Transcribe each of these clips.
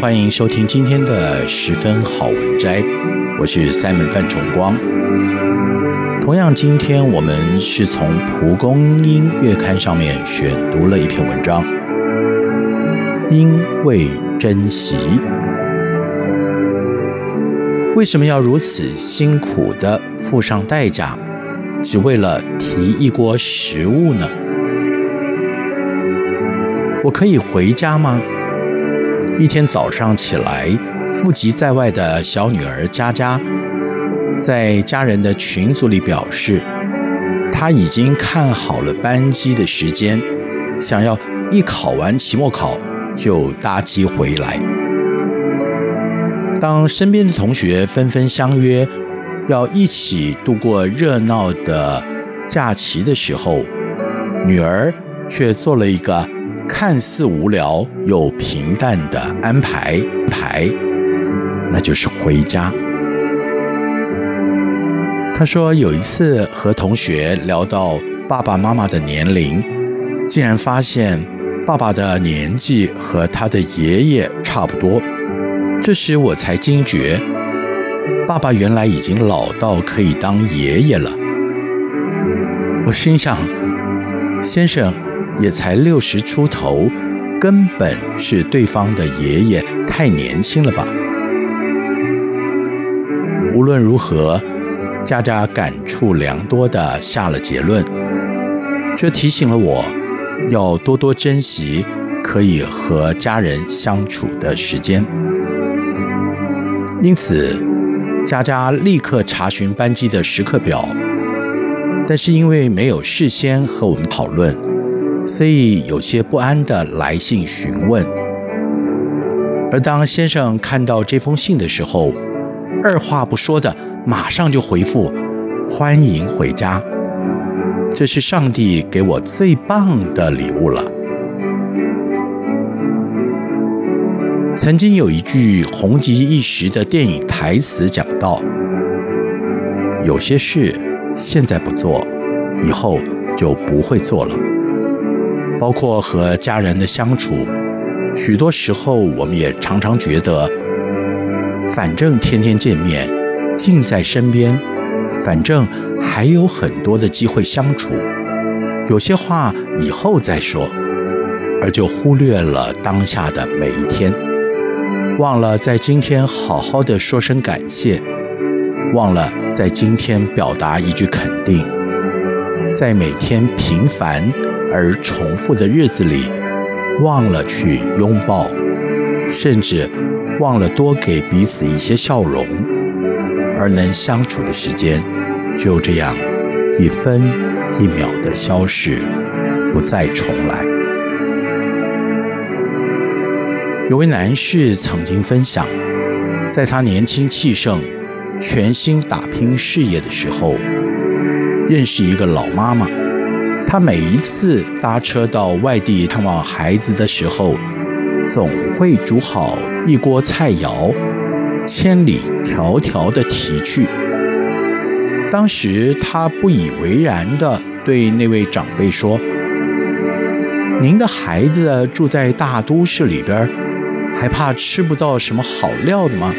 欢迎收听今天的十分好文摘，我是 Simon 范崇光。同样，今天我们是从蒲公英月刊上面选读了一篇文章，因为珍惜，为什么要如此辛苦地付上代价，只为了提一锅食物呢？我可以回家吗？一天早上起来，富籍在外的小女儿佳佳，在家人的群组里表示，她已经看好了班机的时间，想要一考完期末考就搭机回来。当身边的同学纷纷相约要一起度过热闹的假期的时候，女儿却做了一个。看似无聊又平淡的安排排，那就是回家。他说有一次和同学聊到爸爸妈妈的年龄，竟然发现爸爸的年纪和他的爷爷差不多。这时我才惊觉，爸爸原来已经老到可以当爷爷了。我心想，先生。也才六十出头，根本是对方的爷爷，太年轻了吧？无论如何，佳佳感触良多的下了结论，这提醒了我，要多多珍惜可以和家人相处的时间。因此，佳佳立刻查询班机的时刻表，但是因为没有事先和我们讨论。所以有些不安的来信询问，而当先生看到这封信的时候，二话不说的马上就回复：“欢迎回家。”这是上帝给我最棒的礼物了。曾经有一句红极一时的电影台词讲到：“有些事现在不做，以后就不会做了。”包括和家人的相处，许多时候我们也常常觉得，反正天天见面，近在身边，反正还有很多的机会相处，有些话以后再说，而就忽略了当下的每一天，忘了在今天好好的说声感谢，忘了在今天表达一句肯定，在每天平凡而重复的日子里，忘了去拥抱，甚至忘了多给彼此一些笑容，而能相处的时间就这样一分一秒的消逝，不再重来。有位男士曾经分享，在他年轻气盛、全心打拼事业的时候，认识一个老妈妈。他每一次搭车到外地探望孩子的时候，总会煮好一锅菜肴，千里迢迢的提去。当时他不以为然地对那位长辈说：“您的孩子住在大都市里边，还怕吃不到什么好料的吗？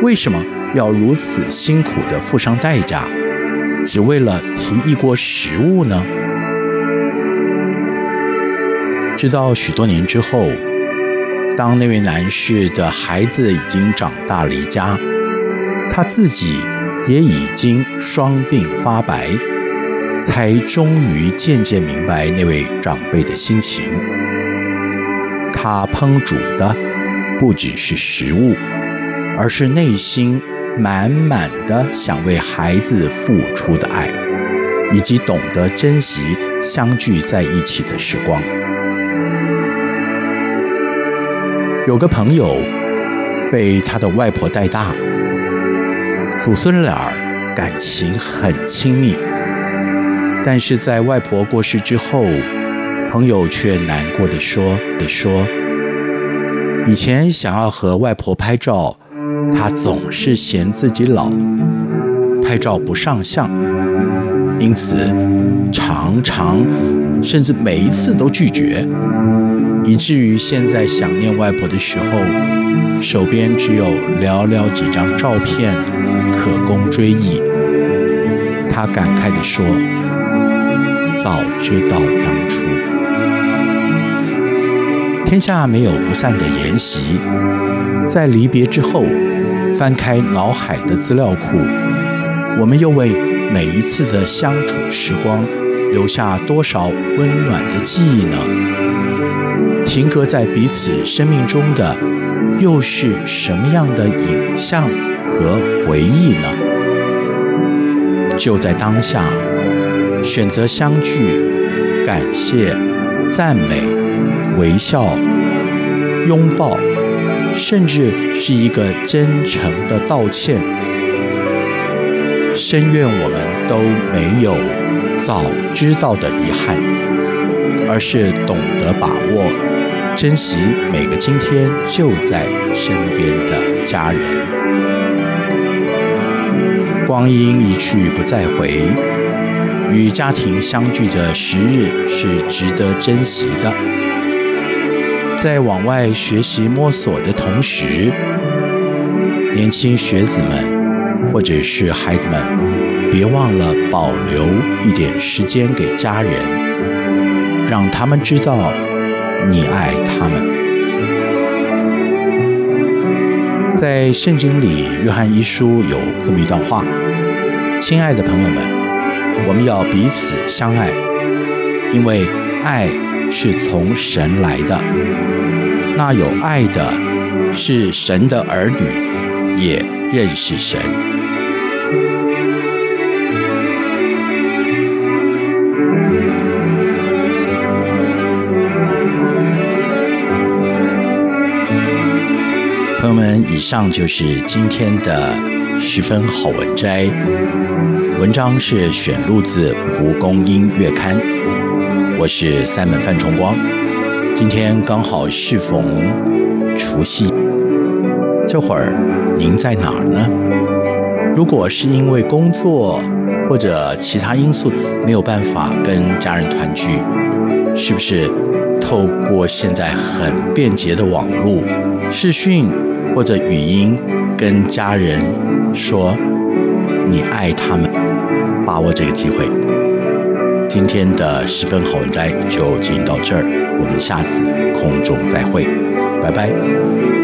为什么要如此辛苦地付上代价，只为了提一锅食物呢？直到许多年之后，当那位男士的孩子已经长大离家，他自己也已经双鬓发白，才终于渐渐明白那位长辈的心情。他烹煮的不只是食物，而是内心满满的想为孩子付出的爱，以及懂得珍惜相聚在一起的时光。有个朋友被他的外婆带大，祖孙俩感情很亲密。但是在外婆过世之后，朋友却难过的说：“的说，以前想要和外婆拍照，他总是嫌自己老，拍照不上相，因此常常甚至每一次都拒绝。”以至于现在想念外婆的时候，手边只有寥寥几张照片可供追忆。他感慨地说：“早知道当初，天下没有不散的筵席。在离别之后，翻开脑海的资料库，我们又为每一次的相处时光留下多少温暖的记忆呢？”停格在彼此生命中的，又是什么样的影像和回忆呢？就在当下，选择相聚，感谢、赞美、微笑、拥抱，甚至是一个真诚的道歉。深愿我们都没有早知道的遗憾，而是懂得把握。珍惜每个今天就在身边的家人。光阴一去不再回，与家庭相聚的时日是值得珍惜的。在往外学习摸索的同时，年轻学子们或者是孩子们，别忘了保留一点时间给家人，让他们知道。你爱他们。在圣经里，约翰一书有这么一段话：“亲爱的朋友们，我们要彼此相爱，因为爱是从神来的。那有爱的，是神的儿女，也认识神。”朋友们，以上就是今天的十分好文摘。文章是选录自《蒲公英月刊》，我是 Simon 范崇光。今天刚好适逢除夕，这会儿您在哪儿呢？如果是因为工作或者其他因素没有办法跟家人团聚，是不是透过现在很便捷的网络视讯？或者语音跟家人说你爱他们，把握这个机会。今天的十分好文摘就进行到这儿，我们下次空中再会，拜拜。